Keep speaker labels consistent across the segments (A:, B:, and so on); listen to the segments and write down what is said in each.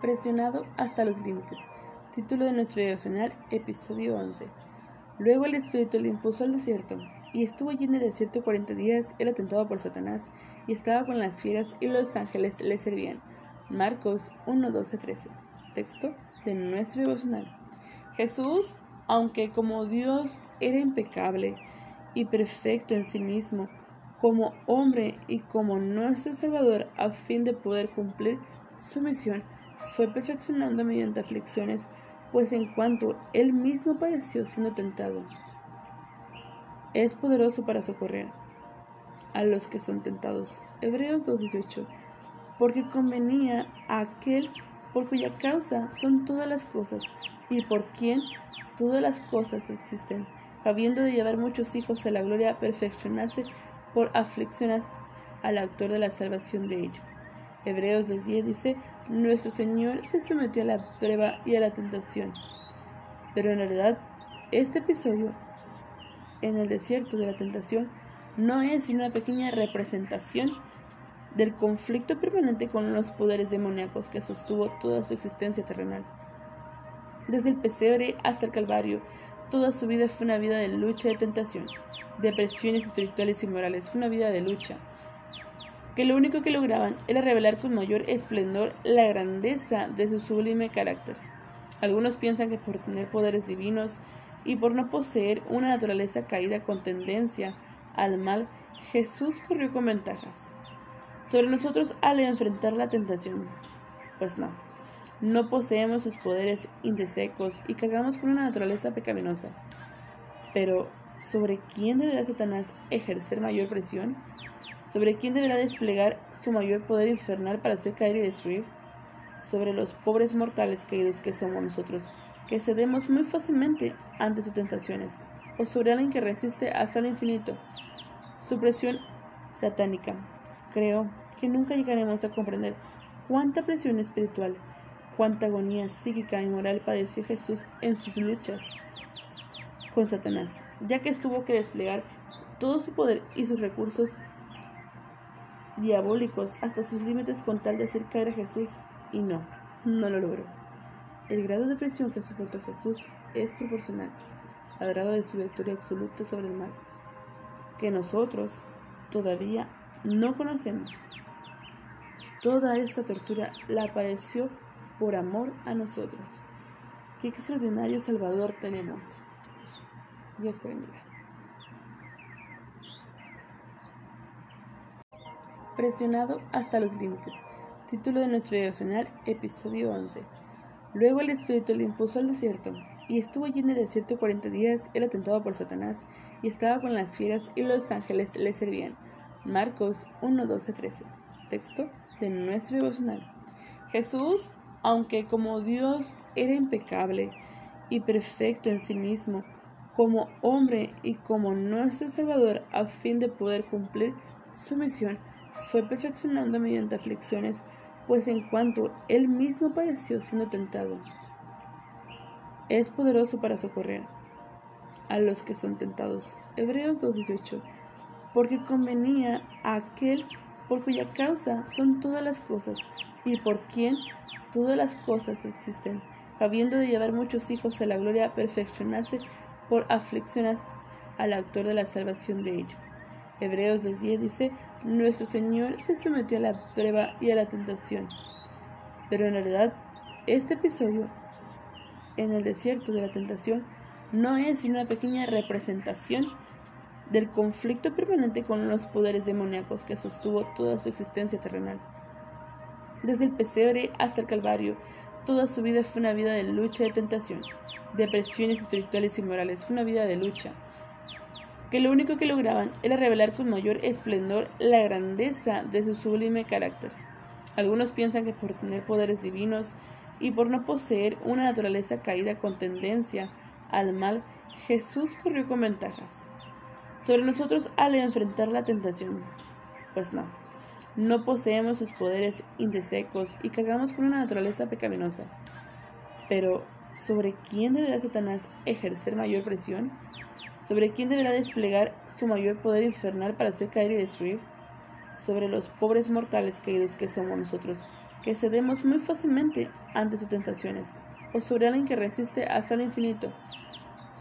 A: Presionado hasta los límites. Título de nuestro devocional, episodio 11. Luego el Espíritu le impuso al desierto, y estuvo allí en el desierto cuarenta días, era tentado por Satanás, y estaba con las fieras, y los ángeles le servían. Marcos 1, 12, 13. Texto de nuestro devocional. Jesús, aunque como Dios era impecable y perfecto en sí mismo, como hombre y como nuestro Salvador, a fin de poder cumplir su misión, fue perfeccionando mediante aflicciones, pues en cuanto él mismo padeció siendo tentado, es poderoso para socorrer a los que son tentados. Hebreos 2.18 Porque convenía a aquel por cuya causa son todas las cosas y por quien todas las cosas existen, habiendo de llevar muchos hijos a la gloria, perfeccionarse por aflicciones al autor de la salvación de ellos. Hebreos 2.10 dice, nuestro Señor se sometió a la prueba y a la tentación. Pero en realidad, este episodio en el desierto de la tentación no es sino una pequeña representación del conflicto permanente con los poderes demoníacos que sostuvo toda su existencia terrenal. Desde el pesebre hasta el Calvario, toda su vida fue una vida de lucha y de tentación, de presiones espirituales y morales, fue una vida de lucha, que lo único que lograban era revelar con mayor esplendor la grandeza de su sublime carácter. Algunos piensan que por tener poderes divinos y por no poseer una naturaleza caída con tendencia al mal, Jesús corrió con ventajas sobre nosotros al enfrentar la tentación. Pues no, no poseemos sus poderes indesecos y cargamos con una naturaleza pecaminosa. Pero, ¿sobre quién deberá Satanás ejercer mayor presión? ¿Sobre quién deberá desplegar su mayor poder infernal para hacer caer y destruir? Sobre los pobres mortales caídos que somos nosotros, que cedemos muy fácilmente ante sus tentaciones, o sobre alguien que resiste hasta el infinito. Su presión satánica. Creo que nunca llegaremos a comprender cuánta presión espiritual, cuánta agonía psíquica y moral padeció Jesús en sus luchas con Satanás, ya que tuvo que desplegar todo su poder y sus recursos diabólicos hasta sus límites con tal de hacer caer a Jesús y no, no lo logró. El grado de presión que soportó Jesús es proporcional al grado de su victoria absoluta sobre el mal, que nosotros todavía no conocemos. Toda esta tortura la padeció por amor a nosotros. Qué extraordinario Salvador tenemos. Dios te bendiga. Presionado hasta los límites. Título de nuestro devocional, episodio 11. Luego el Espíritu le impuso al desierto, y estuvo allí en el desierto cuarenta días, era tentado por Satanás, y estaba con las fieras, y los ángeles le servían. Marcos 1, 12, 13. Texto de nuestro devocional. Jesús, aunque como Dios era impecable y perfecto en sí mismo, como hombre y como nuestro Salvador, a fin de poder cumplir su misión, fue perfeccionando mediante aflicciones, pues en cuanto él mismo padeció siendo tentado, es poderoso para socorrer a los que son tentados. Hebreos 2.18 Porque convenía a aquel por cuya causa son todas las cosas y por quien todas las cosas existen, habiendo de llevar muchos hijos a la gloria, perfeccionarse por aflicciones al autor de la salvación de ellos. Hebreos 2.10 dice, nuestro Señor se sometió a la prueba y a la tentación. Pero en realidad, este episodio en el desierto de la tentación no es sino una pequeña representación del conflicto permanente con los poderes demoníacos que sostuvo toda su existencia terrenal. Desde el pesebre hasta el Calvario, toda su vida fue una vida de lucha y de tentación, de presiones espirituales y morales, fue una vida de lucha que lo único que lograban era revelar con mayor esplendor la grandeza de su sublime carácter. Algunos piensan que por tener poderes divinos y por no poseer una naturaleza caída con tendencia al mal, Jesús corrió con ventajas sobre nosotros al enfrentar la tentación. Pues no, no poseemos sus poderes indesecos y cargamos con una naturaleza pecaminosa. Pero, ¿sobre quién deberá Satanás ejercer mayor presión? ¿Sobre quién deberá desplegar su mayor poder infernal para hacer caer y destruir? Sobre los pobres mortales caídos que somos nosotros, que cedemos muy fácilmente ante sus tentaciones, o sobre alguien que resiste hasta el infinito.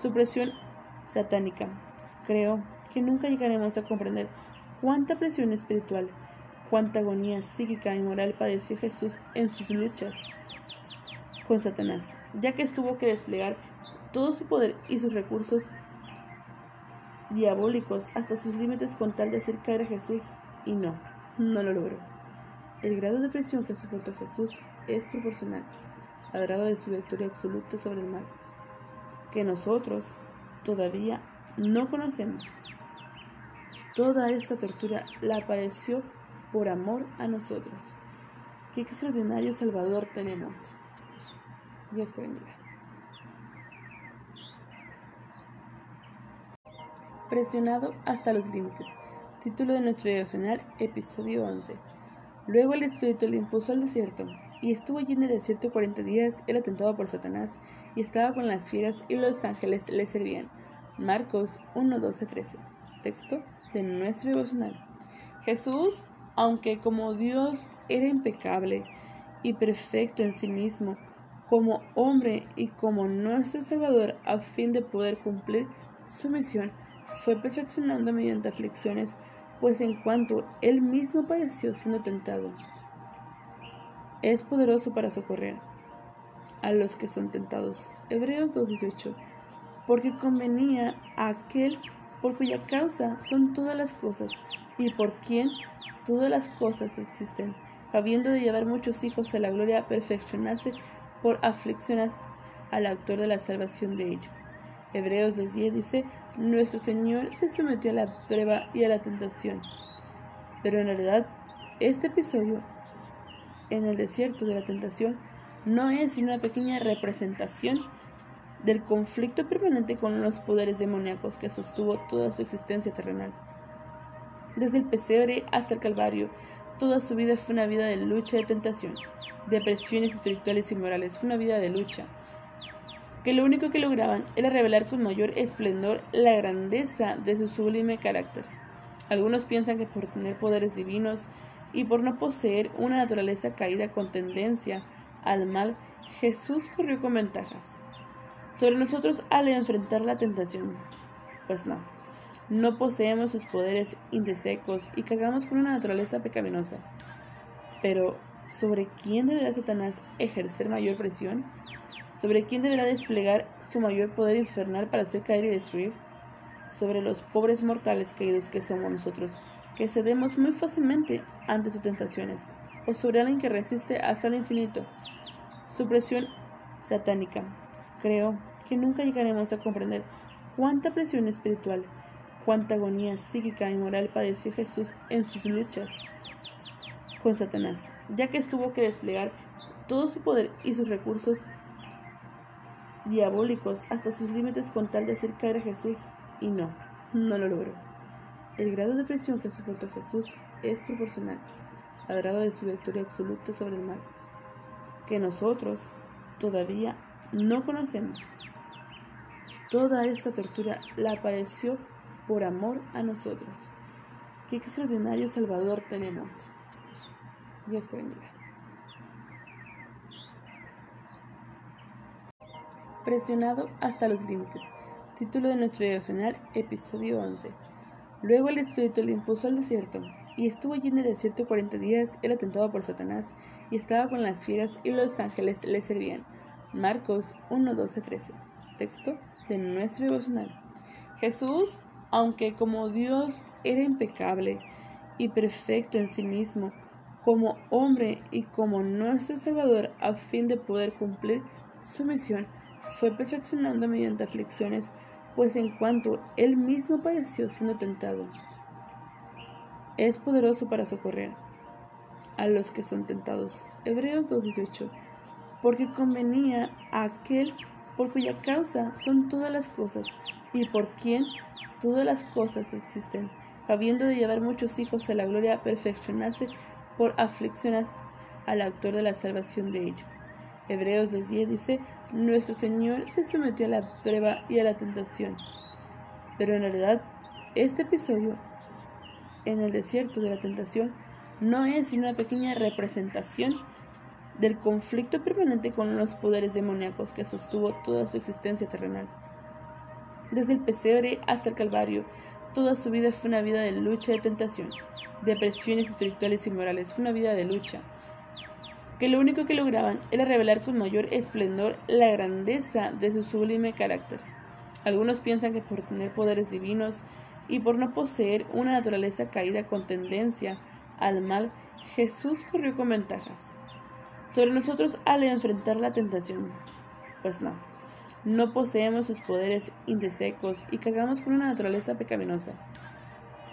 A: Su presión satánica. Creo que nunca llegaremos a comprender cuánta presión espiritual, cuánta agonía psíquica y moral padeció Jesús en sus luchas con Satanás, ya que tuvo que desplegar todo su poder y sus recursos diabólicos hasta sus límites con tal de hacer caer a Jesús y no, no lo logró. El grado de presión que soportó Jesús es proporcional al grado de su victoria absoluta sobre el mal, que nosotros todavía no conocemos. Toda esta tortura la padeció por amor a nosotros. Qué extraordinario Salvador tenemos. Dios te bendiga. Presionado hasta los límites. Título de nuestro devocional, episodio 11. Luego el Espíritu le impuso al desierto, y estuvo allí en el desierto cuarenta días, era tentado por Satanás, y estaba con las fieras, y los ángeles le servían. Marcos 1, 12, 13. Texto de nuestro devocional. Jesús, aunque como Dios era impecable y perfecto en sí mismo, como hombre y como nuestro Salvador, a fin de poder cumplir su misión, fue perfeccionando mediante aflicciones, pues en cuanto él mismo padeció siendo tentado, es poderoso para socorrer a los que son tentados. Hebreos 2.18 Porque convenía a aquel por cuya causa son todas las cosas y por quien todas las cosas existen, habiendo de llevar muchos hijos a la gloria, perfeccionarse por aflicciones al autor de la salvación de ellos. Hebreos 2.10 dice, nuestro Señor se sometió a la prueba y a la tentación. Pero en realidad, este episodio en el desierto de la tentación no es sino una pequeña representación del conflicto permanente con los poderes demoníacos que sostuvo toda su existencia terrenal. Desde el pesebre hasta el Calvario, toda su vida fue una vida de lucha y de tentación, de presiones espirituales y morales, fue una vida de lucha, que lo único que lograban era revelar con mayor esplendor la grandeza de su sublime carácter. Algunos piensan que por tener poderes divinos y por no poseer una naturaleza caída con tendencia al mal, Jesús corrió con ventajas sobre nosotros al enfrentar la tentación. Pues no, no poseemos sus poderes indesecos y cargamos con una naturaleza pecaminosa. Pero, ¿sobre quién deberá Satanás ejercer mayor presión? ¿Sobre quién deberá desplegar su mayor poder infernal para hacer caer y destruir? Sobre los pobres mortales caídos que somos nosotros, que cedemos muy fácilmente ante sus tentaciones, o sobre alguien que resiste hasta el infinito. Su presión satánica. Creo que nunca llegaremos a comprender cuánta presión espiritual, cuánta agonía psíquica y moral padeció Jesús en sus luchas con Satanás, ya que tuvo que desplegar todo su poder y sus recursos diabólicos hasta sus límites con tal de hacer caer a Jesús y no, no lo logró. El grado de presión que soportó Jesús es proporcional al grado de su victoria absoluta sobre el mal, que nosotros todavía no conocemos. Toda esta tortura la padeció por amor a nosotros. Qué extraordinario Salvador tenemos. Dios te bendiga. Presionado hasta los límites. Título de nuestro devocional, episodio 11. Luego el Espíritu le impuso al desierto, y estuvo allí en el desierto cuarenta días, era tentado por Satanás, y estaba con las fieras, y los ángeles le servían. Marcos 1, 12, 13. Texto de nuestro devocional. Jesús, aunque como Dios era impecable y perfecto en sí mismo, como hombre y como nuestro Salvador, a fin de poder cumplir su misión, fue perfeccionando mediante aflicciones, pues en cuanto él mismo padeció siendo tentado, es poderoso para socorrer a los que son tentados. Hebreos 2.18 Porque convenía a aquel por cuya causa son todas las cosas y por quien todas las cosas existen, habiendo de llevar muchos hijos a la gloria, perfeccionarse por aflicciones al autor de la salvación de ellos. Hebreos 2.10 dice, nuestro Señor se sometió a la prueba y a la tentación. Pero en realidad, este episodio en el desierto de la tentación no es sino una pequeña representación del conflicto permanente con los poderes demoníacos que sostuvo toda su existencia terrenal. Desde el pesebre hasta el Calvario, toda su vida fue una vida de lucha y de tentación, de presiones espirituales y morales, fue una vida de lucha, que lo único que lograban era revelar con mayor esplendor la grandeza de su sublime carácter. Algunos piensan que por tener poderes divinos y por no poseer una naturaleza caída con tendencia al mal, Jesús corrió con ventajas sobre nosotros al enfrentar la tentación. Pues no, no poseemos sus poderes indesecos y cargamos con una naturaleza pecaminosa.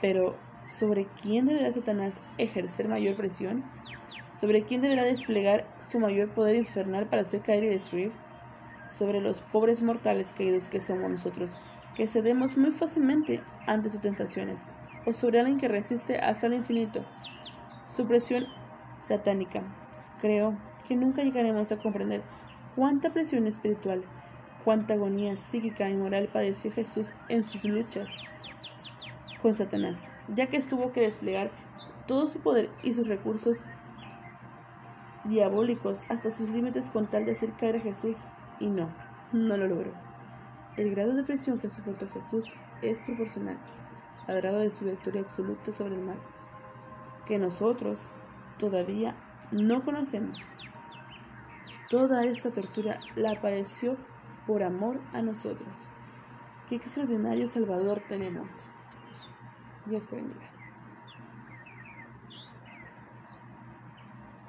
A: Pero, ¿sobre quién deberá Satanás ejercer mayor presión? ¿Sobre quién deberá desplegar su mayor poder infernal para hacer caer y destruir? Sobre los pobres mortales caídos que somos nosotros, que cedemos muy fácilmente ante sus tentaciones, o sobre alguien que resiste hasta el infinito. Su presión satánica. Creo que nunca llegaremos a comprender cuánta presión espiritual, cuánta agonía psíquica y moral padeció Jesús en sus luchas con Satanás, ya que tuvo que desplegar todo su poder y sus recursos diabólicos hasta sus límites con tal de hacer caer a Jesús y no, no lo logró. El grado de presión que soportó Jesús es proporcional al grado de su victoria absoluta sobre el mal, que nosotros todavía no conocemos. Toda esta tortura la padeció por amor a nosotros. Qué extraordinario Salvador tenemos. Dios te bendiga.